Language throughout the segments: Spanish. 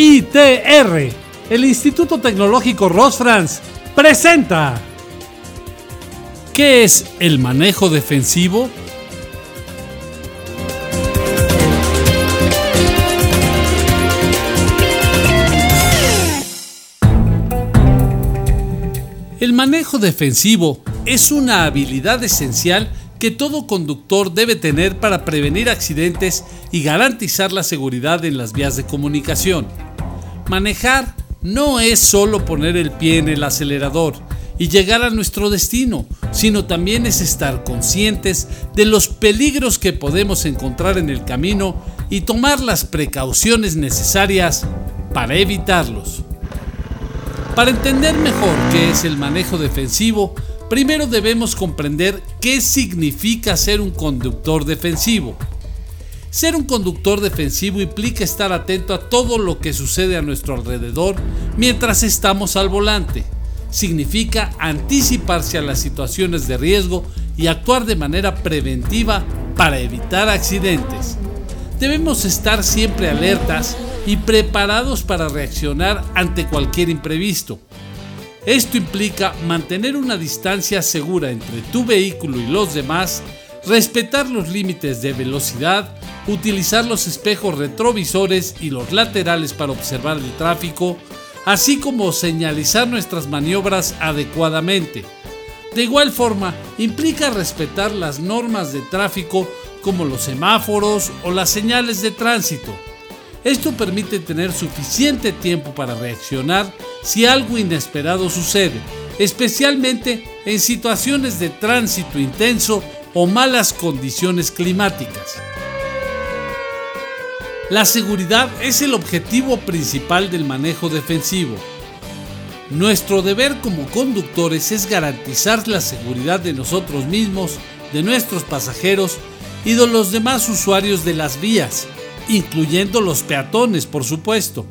ITR, el Instituto Tecnológico Rosfrans, presenta. ¿Qué es el manejo defensivo? El manejo defensivo es una habilidad esencial que todo conductor debe tener para prevenir accidentes y garantizar la seguridad en las vías de comunicación. Manejar no es solo poner el pie en el acelerador y llegar a nuestro destino, sino también es estar conscientes de los peligros que podemos encontrar en el camino y tomar las precauciones necesarias para evitarlos. Para entender mejor qué es el manejo defensivo, primero debemos comprender qué significa ser un conductor defensivo. Ser un conductor defensivo implica estar atento a todo lo que sucede a nuestro alrededor mientras estamos al volante. Significa anticiparse a las situaciones de riesgo y actuar de manera preventiva para evitar accidentes. Debemos estar siempre alertas y preparados para reaccionar ante cualquier imprevisto. Esto implica mantener una distancia segura entre tu vehículo y los demás, respetar los límites de velocidad, utilizar los espejos retrovisores y los laterales para observar el tráfico, así como señalizar nuestras maniobras adecuadamente. De igual forma, implica respetar las normas de tráfico como los semáforos o las señales de tránsito. Esto permite tener suficiente tiempo para reaccionar si algo inesperado sucede, especialmente en situaciones de tránsito intenso o malas condiciones climáticas. La seguridad es el objetivo principal del manejo defensivo. Nuestro deber como conductores es garantizar la seguridad de nosotros mismos, de nuestros pasajeros y de los demás usuarios de las vías, incluyendo los peatones, por supuesto.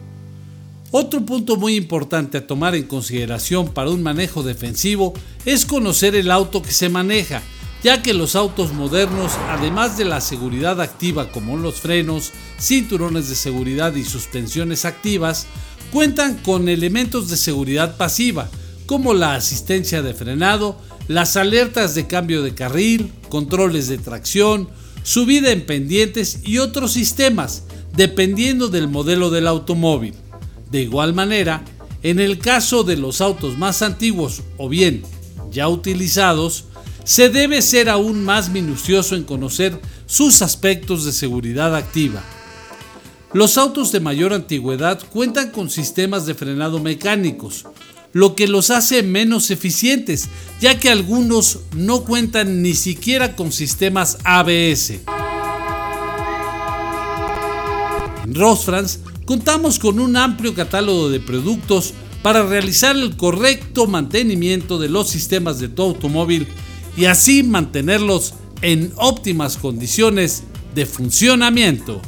Otro punto muy importante a tomar en consideración para un manejo defensivo es conocer el auto que se maneja, ya que los autos modernos, además de la seguridad activa como los frenos, cinturones de seguridad y suspensiones activas, cuentan con elementos de seguridad pasiva, como la asistencia de frenado, las alertas de cambio de carril, controles de tracción, subida en pendientes y otros sistemas, dependiendo del modelo del automóvil. De igual manera, en el caso de los autos más antiguos o bien ya utilizados, se debe ser aún más minucioso en conocer sus aspectos de seguridad activa. Los autos de mayor antigüedad cuentan con sistemas de frenado mecánicos, lo que los hace menos eficientes, ya que algunos no cuentan ni siquiera con sistemas ABS. En Rosfrans contamos con un amplio catálogo de productos para realizar el correcto mantenimiento de los sistemas de tu automóvil y así mantenerlos en óptimas condiciones de funcionamiento.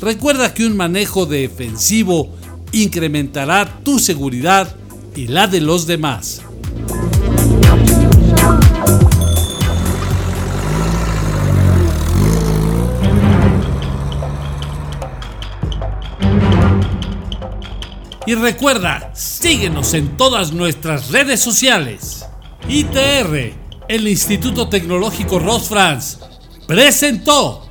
Recuerda que un manejo defensivo incrementará tu seguridad y la de los demás. Y recuerda, síguenos en todas nuestras redes sociales. ITR, el Instituto Tecnológico Ross France presentó.